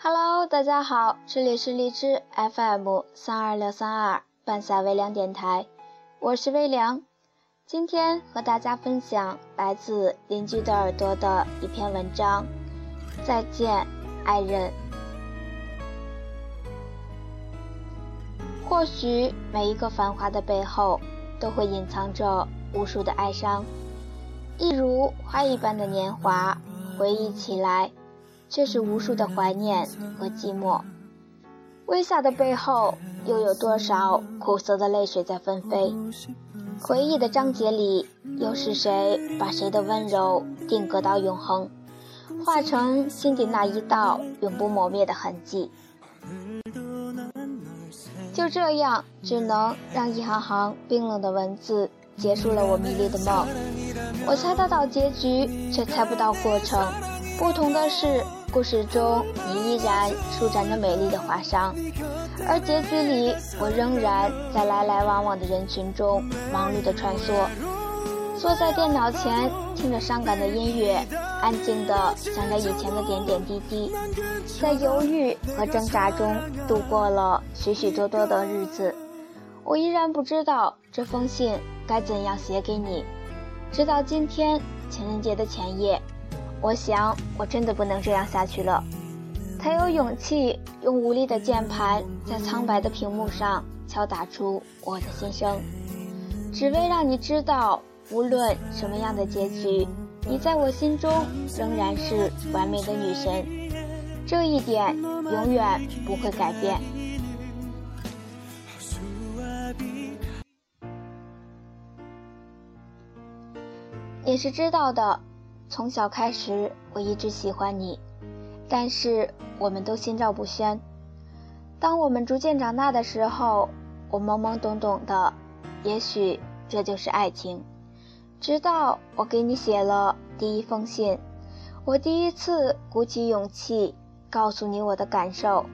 Hello，大家好，这里是荔枝 FM 三二六三二半夏微凉电台，我是微凉。今天和大家分享来自邻居的耳朵的一篇文章。再见，爱人。或许每一个繁华的背后，都会隐藏着无数的哀伤，一如花一般的年华，回忆起来。却是无数的怀念和寂寞，微笑的背后又有多少苦涩的泪水在纷飞？回忆的章节里，又是谁把谁的温柔定格到永恒，化成心底那一道永不磨灭的痕迹？就这样，只能让一行行冰冷的文字结束了我迷离的梦。我猜得到结局，却猜不到过程。不同的是。故事中，你依然舒展着美丽的华裳，而结局里，我仍然在来来往往的人群中忙碌地穿梭，坐在电脑前，听着伤感的音乐，安静地想着以前的点点滴滴，在犹豫和挣扎中度过了许许多多的日子。我依然不知道这封信该怎样写给你，直到今天情人节的前夜。我想，我真的不能这样下去了。才有勇气用无力的键盘在苍白的屏幕上敲打出我的心声，只为让你知道，无论什么样的结局，你在我心中仍然是完美的女神，这一点永远不会改变。你是知道的。从小开始，我一直喜欢你，但是我们都心照不宣。当我们逐渐长大的时候，我懵懵懂懂的，也许这就是爱情。直到我给你写了第一封信，我第一次鼓起勇气告诉你我的感受，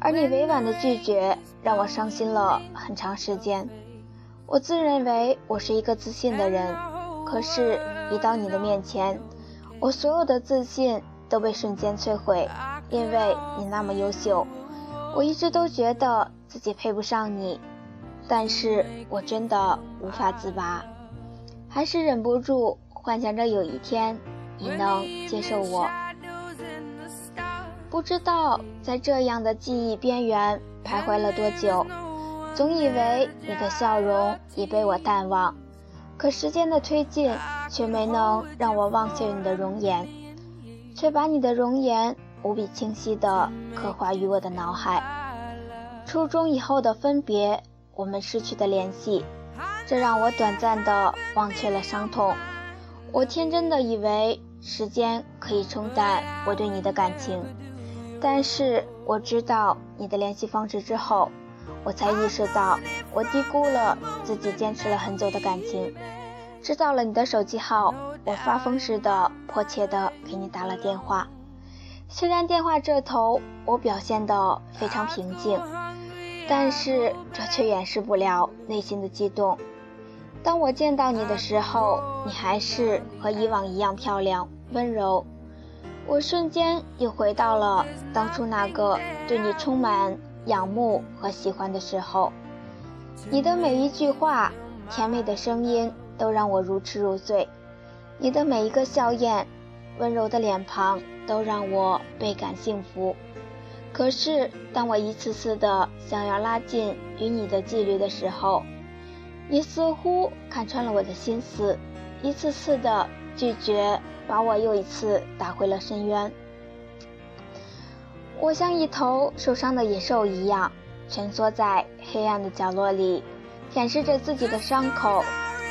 而你委婉的拒绝让我伤心了很长时间。我自认为我是一个自信的人。可是，一到你的面前，我所有的自信都被瞬间摧毁，因为你那么优秀。我一直都觉得自己配不上你，但是我真的无法自拔，还是忍不住幻想着有一天你能接受我。不知道在这样的记忆边缘徘徊了多久，总以为你的笑容已被我淡忘。可时间的推进，却没能让我忘却你的容颜，却把你的容颜无比清晰地刻画于我的脑海。初中以后的分别，我们失去的联系，这让我短暂地忘却了伤痛。我天真的以为时间可以冲淡我对你的感情，但是我知道你的联系方式之后。我才意识到，我低估了自己坚持了很久的感情。知道了你的手机号，我发疯似的迫切的给你打了电话。虽然电话这头我表现的非常平静，但是这却掩饰不了内心的激动。当我见到你的时候，你还是和以往一样漂亮温柔。我瞬间又回到了当初那个对你充满。仰慕和喜欢的时候，你的每一句话、甜美的声音都让我如痴如醉；你的每一个笑靥、温柔的脸庞都让我倍感幸福。可是，当我一次次的想要拉近与你的距离的时候，你似乎看穿了我的心思，一次次的拒绝，把我又一次打回了深渊。我像一头受伤的野兽一样，蜷缩在黑暗的角落里，舔舐着自己的伤口。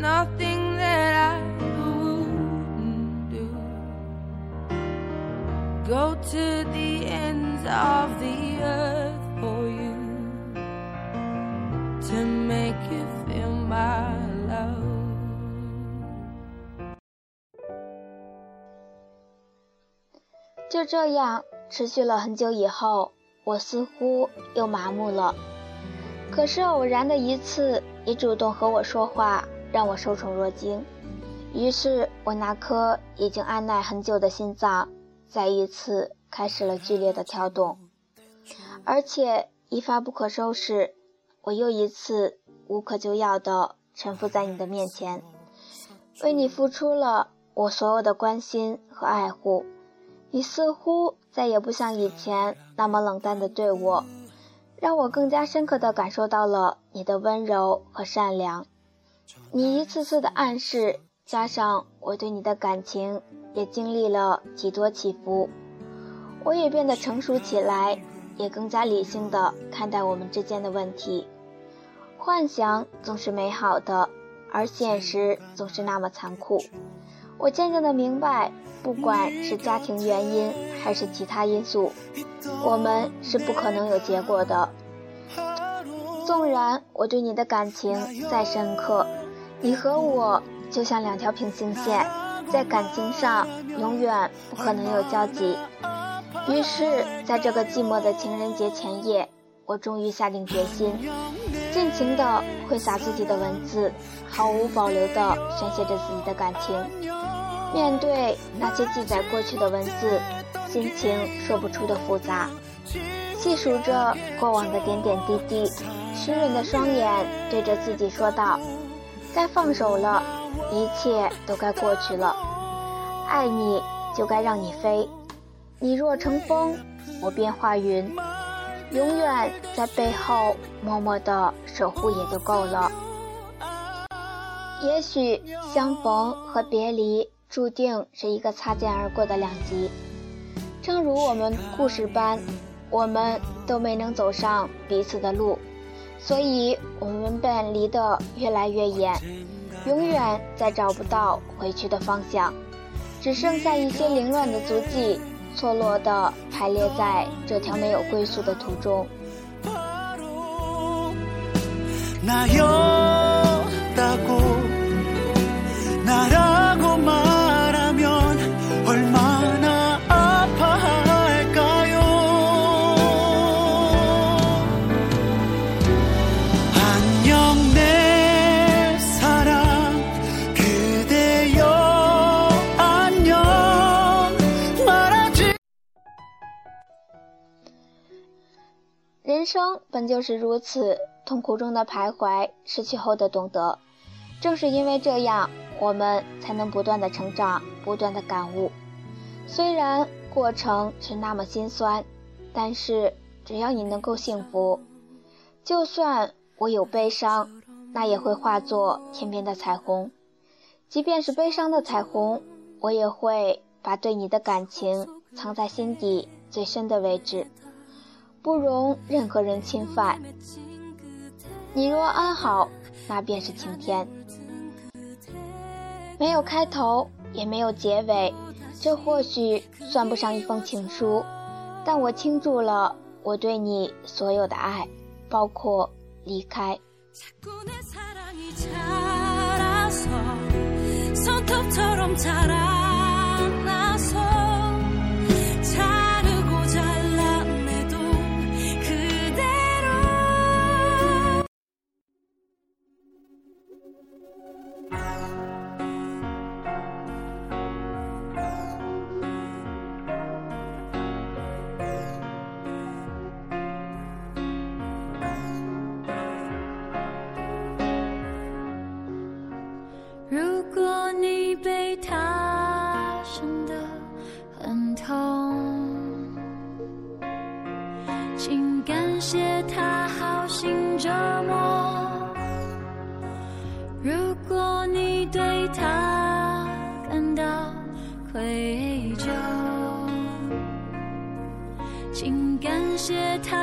nothing that I wouldn't do. Go to the ends of the earth for you to make you feel my love. 就这样持续了很久以后，我似乎又麻木了。可是偶然的一次，你主动和我说话，让我受宠若惊。于是我那颗已经按耐很久的心脏，再一次开始了剧烈的跳动，而且一发不可收拾。我又一次无可救药地臣服在你的面前，为你付出了我所有的关心和爱护。你似乎再也不像以前那么冷淡地对我，让我更加深刻地感受到了你的温柔和善良。你一次次的暗示，加上我对你的感情，也经历了几多起伏，我也变得成熟起来，也更加理性的看待我们之间的问题。幻想总是美好的，而现实总是那么残酷。我渐渐的明白，不管是家庭原因还是其他因素，我们是不可能有结果的。纵然我对你的感情再深刻，你和我就像两条平行线，在感情上永远不可能有交集。于是，在这个寂寞的情人节前夜，我终于下定决心，尽情地挥洒自己的文字，毫无保留地宣泄着自己的感情。面对那些记载过去的文字，心情说不出的复杂，细数着过往的点点滴滴，湿润的双眼对着自己说道：“该放手了，一切都该过去了。爱你就该让你飞，你若成风，我便化云，永远在背后默默的守护也就够了。也许相逢和别离。”注定是一个擦肩而过的两极，正如我们故事般，我们都没能走上彼此的路，所以我们便离得越来越远，永远再找不到回去的方向，只剩下一些凌乱的足迹，错落地排列在这条没有归宿的途中。那有人生本就是如此，痛苦中的徘徊，失去后的懂得。正是因为这样，我们才能不断的成长，不断的感悟。虽然过程是那么心酸，但是只要你能够幸福，就算我有悲伤，那也会化作天边的彩虹。即便是悲伤的彩虹，我也会把对你的感情藏在心底最深的位置。不容任何人侵犯。你若安好那便是晴天。没有开头也没有结尾这或许算不上一封情书但我倾注了我对你所有的爱包括离开。这他。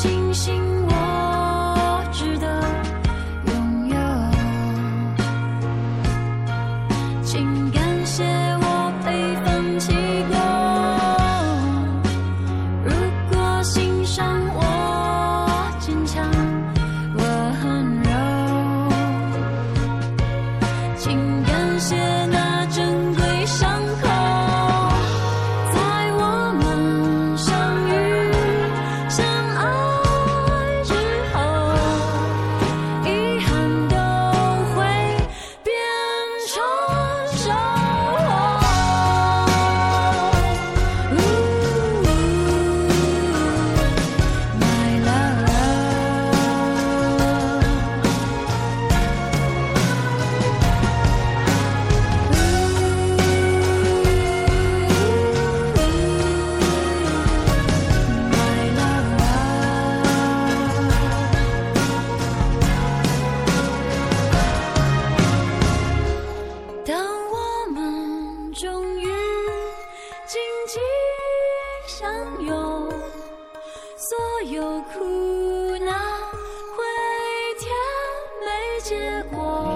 星星结果。